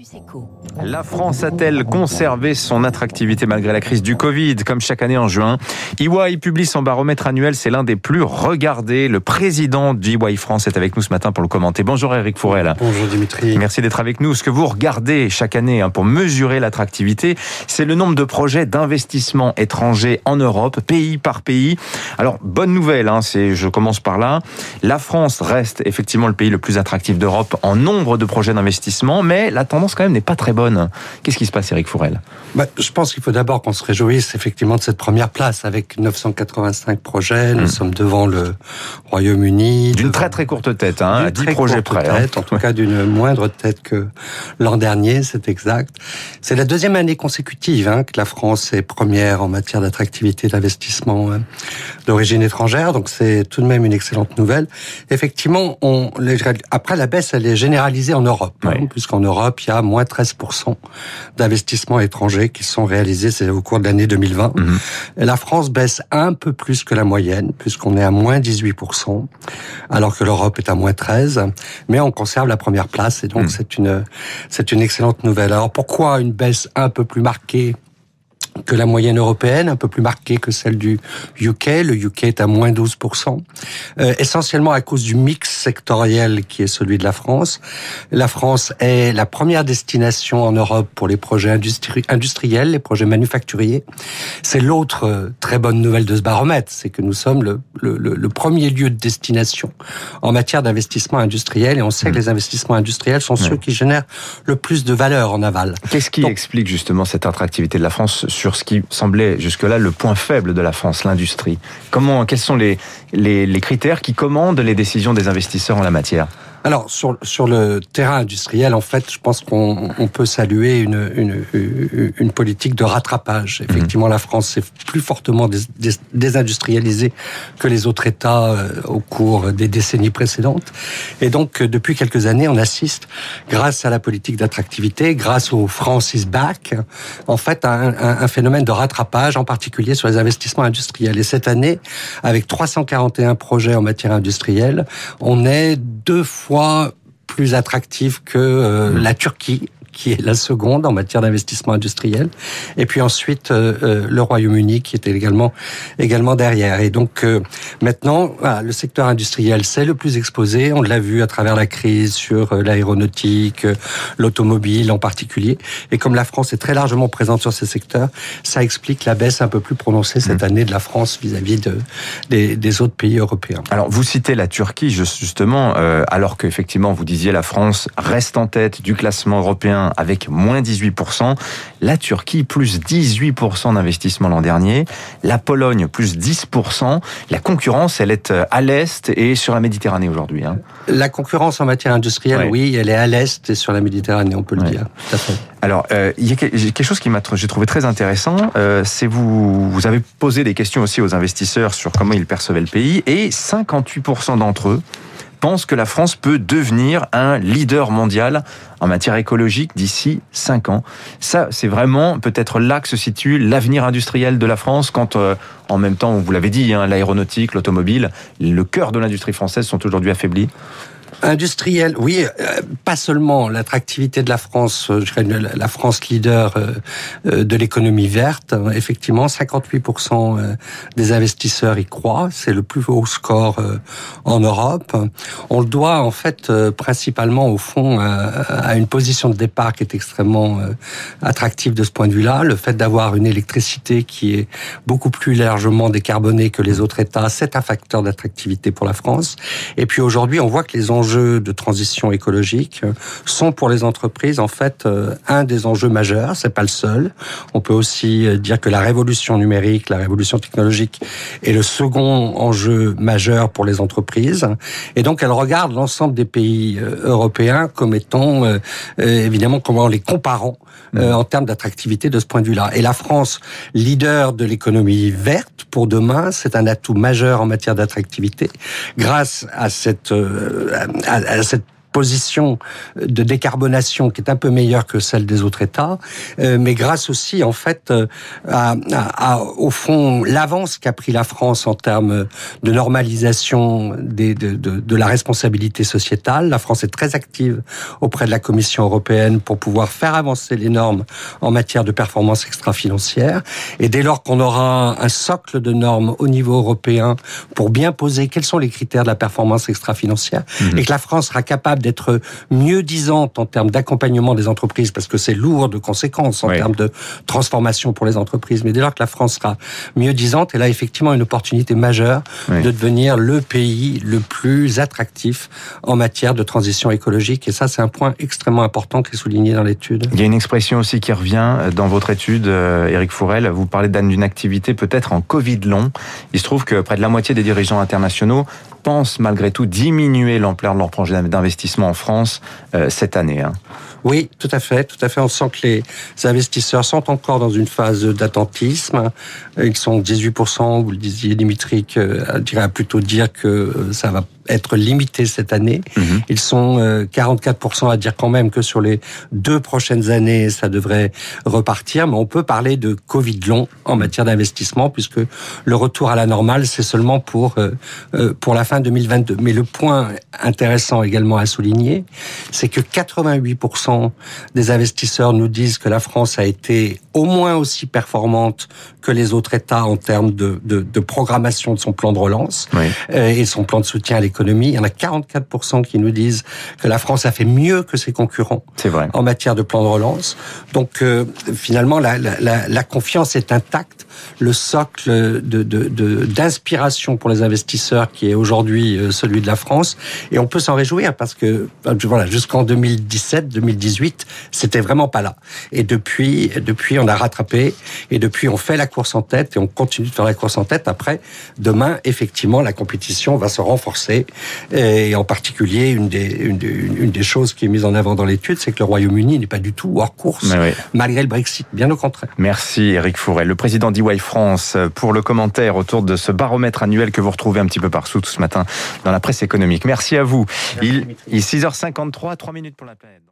Campus. La France a-t-elle conservé son attractivité malgré la crise du Covid Comme chaque année en juin, EY publie son baromètre annuel, c'est l'un des plus regardés. Le président d'EY France est avec nous ce matin pour le commenter. Bonjour Eric Fourel. Bonjour Dimitri. Merci d'être avec nous. Ce que vous regardez chaque année hein, pour mesurer l'attractivité, c'est le nombre de projets d'investissement étrangers en Europe, pays par pays. Alors, bonne nouvelle, hein, c'est, je commence par là. La France reste effectivement le pays le plus attractif d'Europe en nombre de projets d'investissement, mais la tendance quand même n'est pas très bonne. Qu'est-ce qui se passe, Eric Fourel? Bah, Je pense qu'il faut d'abord qu'on se réjouisse effectivement de cette première place avec 985 projets. Nous hmm. sommes devant le Royaume-Uni. D'une très très courte tête, hein, à 10 projets près. Hein. en tout cas d'une moindre tête que l'an dernier, c'est exact. C'est la deuxième année consécutive hein, que la France est première en matière d'attractivité d'investissement hein, d'origine étrangère, donc c'est tout de même une excellente nouvelle. Effectivement, on, après la baisse, elle est généralisée en Europe, hein, puisqu'en Europe, il y a moins 13% d'investissements étrangers qui sont réalisés au cours de l'année 2020. Mhm. La France baisse un peu plus que la moyenne, puisqu'on est à moins 18%, alors que l'Europe est à moins 13%, mais on conserve la première place, et donc mhm. c'est une, c'est une excellente nouvelle. Alors pourquoi une baisse un peu plus marquée que la moyenne européenne, un peu plus marquée que celle du UK. Le UK est à moins 12%, euh, essentiellement à cause du mix sectoriel qui est celui de la France. La France est la première destination en Europe pour les projets industriels, les projets manufacturiers. C'est l'autre euh, très bonne nouvelle de ce baromètre, c'est que nous sommes le, le, le, premier lieu de destination en matière d'investissement industriel et on sait que hmm. les investissements industriels sont ceux qui génèrent le plus de valeur en aval. Qu'est-ce qui explique justement cette attractivité de la France sur ce qui semblait jusque-là le point faible de la France, l'industrie. Comment, quels sont les, les, les critères qui commandent les décisions des investisseurs en la matière? Alors sur sur le terrain industriel, en fait, je pense qu'on on peut saluer une, une, une politique de rattrapage. Mhm. Effectivement, la France s'est plus fortement désindustrialisée que les autres États euh, au cours des décennies précédentes, et donc euh, depuis quelques années, on assiste, grâce à la politique d'attractivité, grâce au Francis Back, en fait, à un, un, phénomène de rattrapage, en particulier sur les investissements industriels. Et cette année, avec 341 projets en matière industrielle, on est deux fois plus attractif que euh, mmh. la Turquie qui est la seconde en matière d'investissement industriel, et puis ensuite euh, euh, le Royaume-Uni qui était également également derrière. Et donc euh, maintenant, le secteur industriel c'est le plus exposé. On l'a vu à travers la crise sur l'aéronautique, l'automobile en particulier. Et comme la France est très largement présente sur ces secteurs, ça explique la baisse un peu plus prononcée cette mmh. année de la France vis-à-vis de, des, des, autres pays européens. Alors vous citez la Turquie justement, alors qu'effectivement vous disiez la France reste en tête du classement européen avec moins 18%, la Turquie plus 18% d'investissement l'an dernier, la Pologne plus 10%. La concurrence, elle est euh, à l'est et sur la Méditerranée aujourd'hui. Hein. La concurrence en matière industrielle, oui, elle est à l'est et sur la Méditerranée, on peut le dire. Alors, euh, il y a quelque chose qui m'a j'ai trouvé très intéressant, euh, c'est vous vous avez posé des questions aussi aux investisseurs sur comment ils percevaient le pays et 58% d'entre eux pense que la France peut devenir un leader mondial en matière écologique d'ici 5 ans. Ça, c'est vraiment peut-être là que se situe l'avenir industriel de la France quand, euh, en même temps, vous l'avez dit, hein, l'aéronautique, l'automobile, le cœur de l'industrie française sont aujourd'hui affaiblis. Industriel, oui, euh, pas seulement l'attractivité de la France, euh, je dirais la France leader euh, de l'économie verte. Effectivement, 58% des investisseurs y croient. C'est le plus haut score en Europe. On le doit en fait principalement au fond à une position de départ qui est extrêmement attractive de ce point de vue-là. Le fait d'avoir une électricité qui est beaucoup plus largement décarbonée que les autres États, c'est un facteur d'attractivité pour la France. Et puis aujourd'hui, on voit que les enjeux enjeux de transition écologique sont pour les entreprises en fait euh, un des enjeux majeurs. C'est pas le seul. On peut aussi euh, dire que la révolution numérique, la révolution technologique est le second enjeu majeur pour les entreprises. Et donc elles regardent l'ensemble des pays euh, européens comme étant évidemment comment les comparant mmh. en termes d'attractivité de ce point de vue-là. Et la France, leader de l'économie verte pour demain, c'est un atout majeur en matière d'attractivité grâce à cette à, cette position de décarbonation qui est un peu meilleure que celle des autres États, euh, mais grâce aussi en fait euh, à, à, au fond l'avance qu'a pris la France en termes de normalisation des, de, de, de, la responsabilité sociétale. La France est très active auprès de la Commission européenne pour pouvoir faire avancer les normes en matière de performance extra-financière. Et dès lors qu'on aura un socle de normes au niveau européen pour bien poser quels sont les critères de la performance extra-financière mmh. et que la France sera capable d'être mieux disante en termes d'accompagnement des entreprises, parce que c'est lourd de conséquences en termes de transformation pour les entreprises. Mais dès lors que la France sera mieux disante, elle a effectivement une opportunité majeure de devenir le pays le plus attractif en matière de transition écologique. Et ça, c'est un point extrêmement important qui est souligné dans l'étude. Il y a une expression aussi qui revient dans votre étude, Eric euh, Fourel. Vous parlez d'une activité peut-être en Covid long. Il se trouve que près de la moitié des dirigeants internationaux pensent malgré tout diminuer l'ampleur de leur projet d'investissement en France euh, cette année. Hein. Oui, tout à fait, tout à fait. On sent que les investisseurs sont encore dans une phase d'attentisme. Ils sont 18%, vous le disiez, Dimitri, que, je dirais plutôt dire que euh, ça va être limité cette année. Mhm. Ils sont 44% euh, à dire quand même que sur les deux prochaines années, ça devrait repartir. Mais on peut parler de Covid long en matière d'investissement puisque le retour à la normale, c'est seulement pour pour la fin 2022. Mais le point intéressant également à souligner, c'est que 88% des investisseurs nous disent que la France a été au moins aussi performante que les autres États en termes de, de, de programmation de son plan de relance et son plan de soutien à l'économie il y en a 44% qui nous disent que la France a fait mieux que ses concurrents vrai. en matière de plan de relance. Donc euh, finalement, la, la, la, confiance est intacte. Le socle d'inspiration de, de, pour les investisseurs qui est aujourd'hui euh, celui de la France. Et on peut s'en réjouir parce que euh, voilà, jusqu'en 2017, 2018, c'était vraiment pas là. Et depuis, depuis, on a rattrapé. Et depuis, on fait la course en tête et on continue de faire la course en tête. Après, demain, effectivement, la compétition va se renforcer et en particulier, une des, une, une des choses qui est mise en avant dans l'étude, c'est que le Royaume-Uni n'est pas du tout hors course, malgré le Brexit, bien au contraire. Merci Eric Fourel, le président d'EY France, pour le commentaire autour de ce baromètre annuel que vous retrouvez un petit peu partout ce matin dans la presse économique. Merci à vous. Il, il est 6h53, 3 minutes pour la planète.